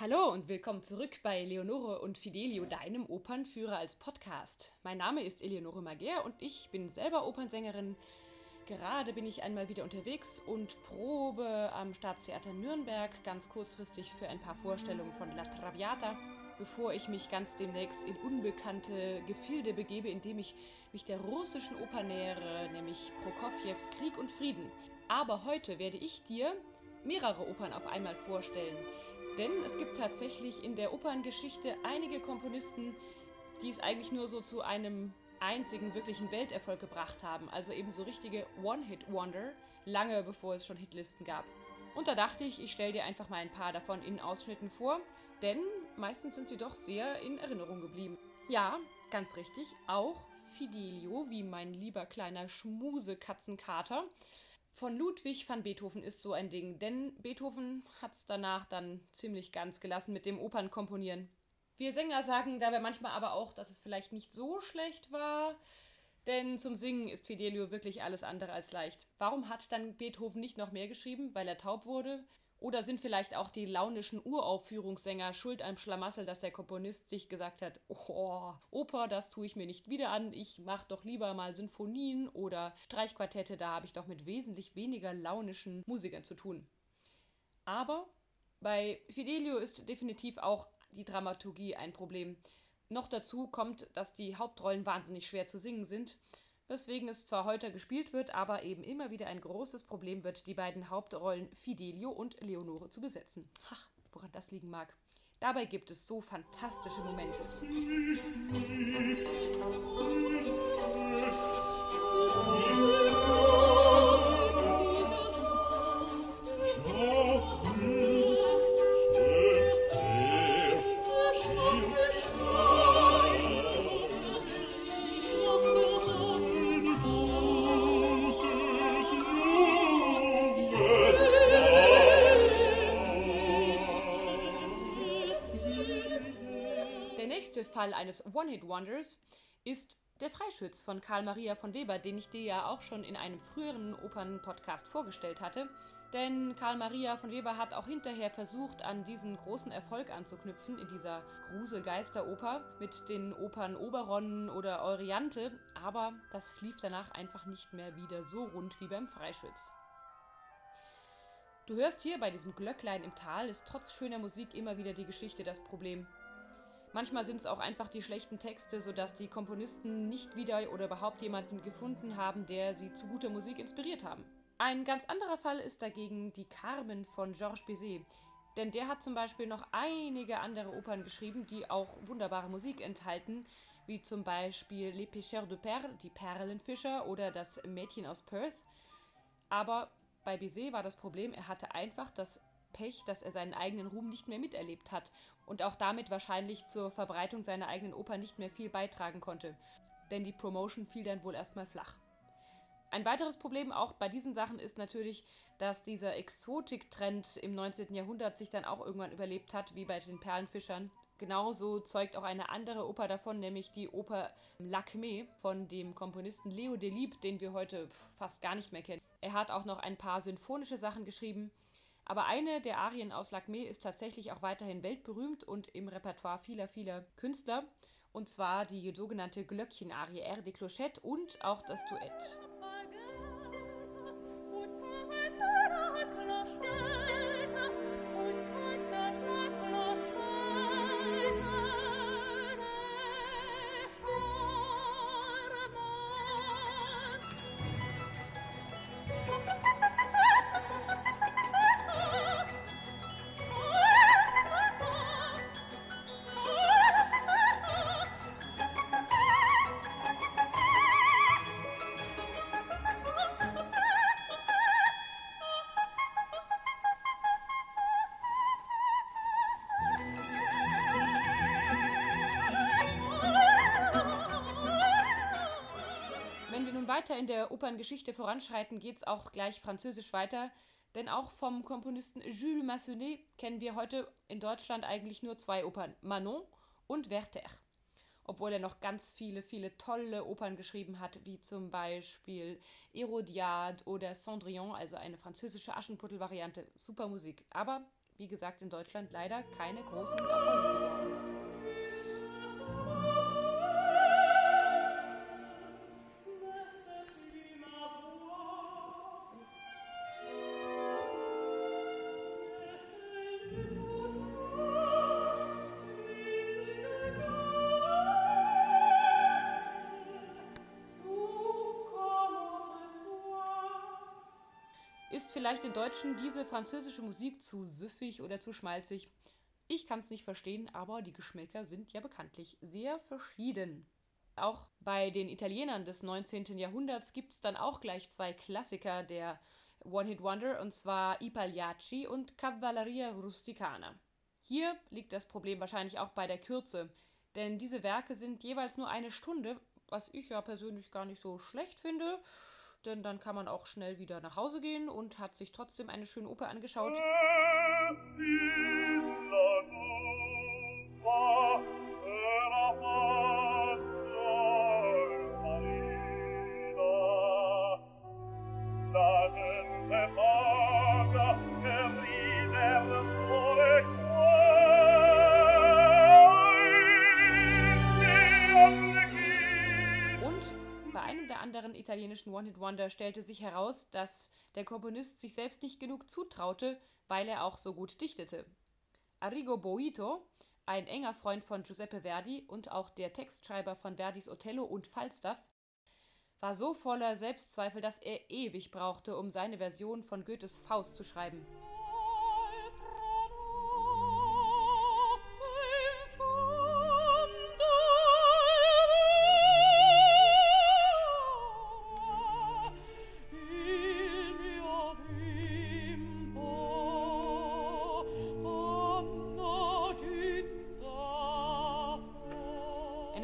Hallo und willkommen zurück bei Leonore und Fidelio, deinem Opernführer als Podcast. Mein Name ist Eleonore Mager und ich bin selber Opernsängerin. Gerade bin ich einmal wieder unterwegs und probe am Staatstheater Nürnberg ganz kurzfristig für ein paar Vorstellungen von La Traviata, bevor ich mich ganz demnächst in unbekannte Gefilde begebe, indem ich mich der russischen Oper nähere, nämlich Prokofjews Krieg und Frieden. Aber heute werde ich dir mehrere Opern auf einmal vorstellen. Denn es gibt tatsächlich in der Operngeschichte einige Komponisten, die es eigentlich nur so zu einem einzigen wirklichen Welterfolg gebracht haben. Also eben so richtige One-Hit-Wonder, lange bevor es schon Hitlisten gab. Und da dachte ich, ich stelle dir einfach mal ein paar davon in Ausschnitten vor, denn meistens sind sie doch sehr in Erinnerung geblieben. Ja, ganz richtig, auch Fidelio, wie mein lieber kleiner Schmusekatzenkater, von Ludwig van Beethoven ist so ein Ding, denn Beethoven hat es danach dann ziemlich ganz gelassen mit dem Opernkomponieren. Wir Sänger sagen dabei manchmal aber auch, dass es vielleicht nicht so schlecht war, denn zum Singen ist Fidelio wirklich alles andere als leicht. Warum hat dann Beethoven nicht noch mehr geschrieben? Weil er taub wurde? Oder sind vielleicht auch die launischen Uraufführungssänger schuld am Schlamassel, dass der Komponist sich gesagt hat, oh, Oper, das tue ich mir nicht wieder an, ich mache doch lieber mal Sinfonien oder Streichquartette, da habe ich doch mit wesentlich weniger launischen Musikern zu tun. Aber bei Fidelio ist definitiv auch die Dramaturgie ein Problem. Noch dazu kommt, dass die Hauptrollen wahnsinnig schwer zu singen sind weswegen es zwar heute gespielt wird, aber eben immer wieder ein großes Problem wird, die beiden Hauptrollen Fidelio und Leonore zu besetzen. Ach, woran das liegen mag. Dabei gibt es so fantastische Momente. Fall eines One-Hit-Wonders ist der Freischütz von Karl Maria von Weber, den ich dir ja auch schon in einem früheren Opern-Podcast vorgestellt hatte. Denn Karl Maria von Weber hat auch hinterher versucht, an diesen großen Erfolg anzuknüpfen in dieser Gruselgeisteroper mit den Opern Oberon oder Euryante, aber das lief danach einfach nicht mehr wieder so rund wie beim Freischütz. Du hörst hier bei diesem Glöcklein im Tal ist trotz schöner Musik immer wieder die Geschichte das Problem. Manchmal sind es auch einfach die schlechten Texte, sodass die Komponisten nicht wieder oder überhaupt jemanden gefunden haben, der sie zu guter Musik inspiriert haben. Ein ganz anderer Fall ist dagegen die Carmen von Georges Bizet. Denn der hat zum Beispiel noch einige andere Opern geschrieben, die auch wunderbare Musik enthalten, wie zum Beispiel Les Pêcheurs de Perles, die Perlenfischer oder das Mädchen aus Perth. Aber bei Bizet war das Problem, er hatte einfach das Pech, dass er seinen eigenen Ruhm nicht mehr miterlebt hat und auch damit wahrscheinlich zur Verbreitung seiner eigenen Oper nicht mehr viel beitragen konnte. Denn die Promotion fiel dann wohl erstmal flach. Ein weiteres Problem auch bei diesen Sachen ist natürlich, dass dieser Exotik-Trend im 19. Jahrhundert sich dann auch irgendwann überlebt hat, wie bei den Perlenfischern. Genauso zeugt auch eine andere Oper davon, nämlich die Oper Lacme von dem Komponisten Leo Delibes, den wir heute fast gar nicht mehr kennen. Er hat auch noch ein paar symphonische Sachen geschrieben, aber eine der Arien aus Lacme ist tatsächlich auch weiterhin weltberühmt und im Repertoire vieler, vieler Künstler. Und zwar die sogenannte Glöckchenarie R de Clochette und auch das Duett. Weiter in der Operngeschichte voranschreiten, geht es auch gleich französisch weiter. Denn auch vom Komponisten Jules Massenet kennen wir heute in Deutschland eigentlich nur zwei Opern, Manon und Werther. Obwohl er noch ganz viele, viele tolle Opern geschrieben hat, wie zum Beispiel Hérodiade oder Cendrillon, also eine französische Aschenputtel-Variante. Super Musik. Aber wie gesagt, in Deutschland leider keine großen Erfolge geworden. Vielleicht den Deutschen diese französische Musik zu süffig oder zu schmalzig? Ich kann es nicht verstehen, aber die Geschmäcker sind ja bekanntlich sehr verschieden. Auch bei den Italienern des 19. Jahrhunderts gibt es dann auch gleich zwei Klassiker der One-Hit-Wonder, und zwar I und Cavalleria Rusticana. Hier liegt das Problem wahrscheinlich auch bei der Kürze, denn diese Werke sind jeweils nur eine Stunde, was ich ja persönlich gar nicht so schlecht finde denn dann kann man auch schnell wieder nach Hause gehen und hat sich trotzdem eine schöne Oper angeschaut. Italienischen One-Hit-Wonder stellte sich heraus, dass der Komponist sich selbst nicht genug zutraute, weil er auch so gut dichtete. Arrigo Boito, ein enger Freund von Giuseppe Verdi und auch der Textschreiber von Verdis Othello und Falstaff, war so voller Selbstzweifel, dass er ewig brauchte, um seine Version von Goethes Faust zu schreiben.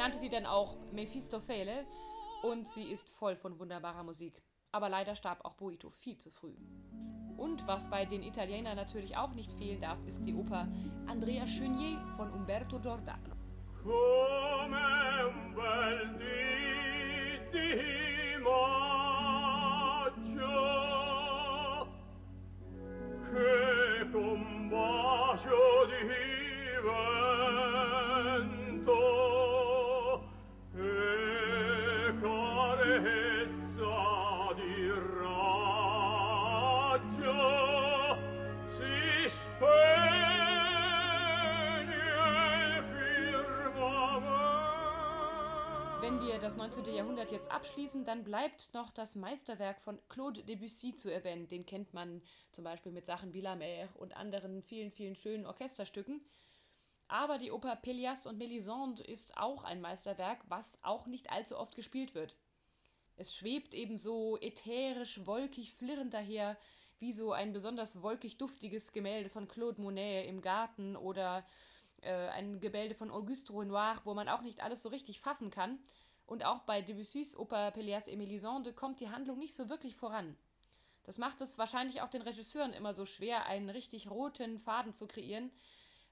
Nannte sie dann auch Mephistophele und sie ist voll von wunderbarer Musik. Aber leider starb auch Boito viel zu früh. Und was bei den Italienern natürlich auch nicht fehlen darf, ist die Oper Andrea Chenier von Umberto Giordano. Come Wenn wir das 19. Jahrhundert jetzt abschließen, dann bleibt noch das Meisterwerk von Claude Debussy zu erwähnen. Den kennt man zum Beispiel mit Sachen wie La Mer und anderen vielen, vielen schönen Orchesterstücken. Aber die Oper Pelléas und Mélisande ist auch ein Meisterwerk, was auch nicht allzu oft gespielt wird. Es schwebt eben so ätherisch, wolkig, flirrend daher, wie so ein besonders wolkig duftiges Gemälde von Claude Monet im Garten oder äh, ein Gemälde von Auguste Renoir, wo man auch nicht alles so richtig fassen kann. Und auch bei Debussys Oper Pelléas et Mélisande kommt die Handlung nicht so wirklich voran. Das macht es wahrscheinlich auch den Regisseuren immer so schwer, einen richtig roten Faden zu kreieren,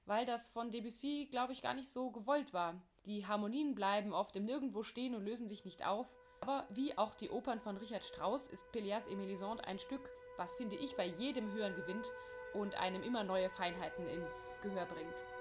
weil das von Debussy, glaube ich, gar nicht so gewollt war. Die Harmonien bleiben oft im Nirgendwo stehen und lösen sich nicht auf. Aber wie auch die Opern von Richard Strauss ist Pelléas et Mélisande ein Stück, was finde ich bei jedem Hören gewinnt und einem immer neue Feinheiten ins Gehör bringt.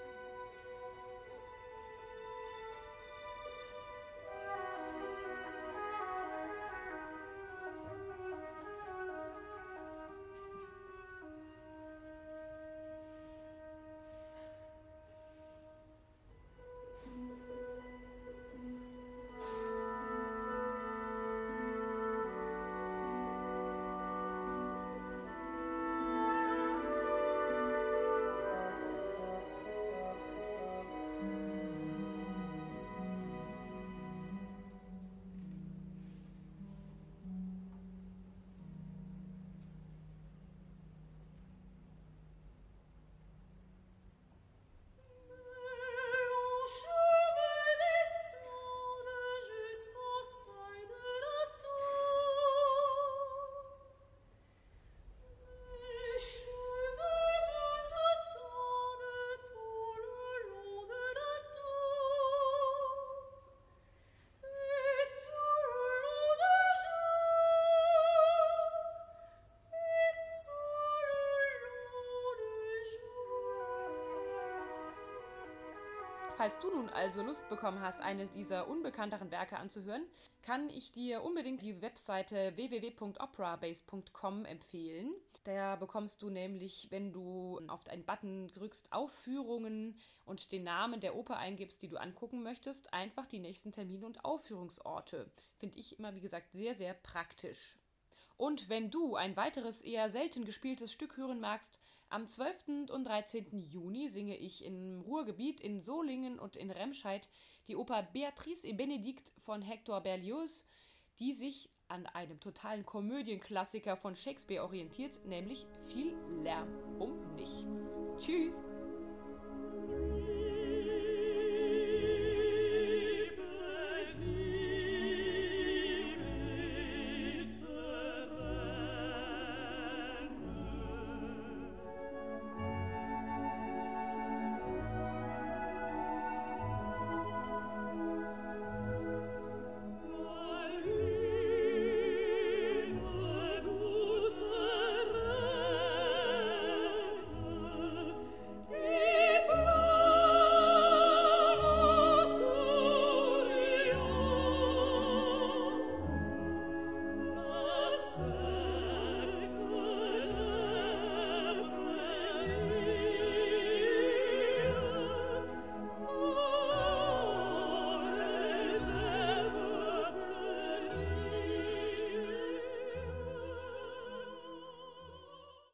Falls du nun also Lust bekommen hast, eine dieser unbekannteren Werke anzuhören, kann ich dir unbedingt die Webseite www.operabase.com empfehlen. Da bekommst du nämlich, wenn du auf einen Button drückst, Aufführungen und den Namen der Oper eingibst, die du angucken möchtest, einfach die nächsten Termine und Aufführungsorte. Finde ich immer, wie gesagt, sehr, sehr praktisch. Und wenn du ein weiteres eher selten gespieltes Stück hören magst, am 12. und 13. Juni singe ich im Ruhrgebiet in Solingen und in Remscheid die Oper Beatrice et Benedikt von Hector Berlioz, die sich an einem totalen Komödienklassiker von Shakespeare orientiert, nämlich viel Lärm um nichts. Tschüss!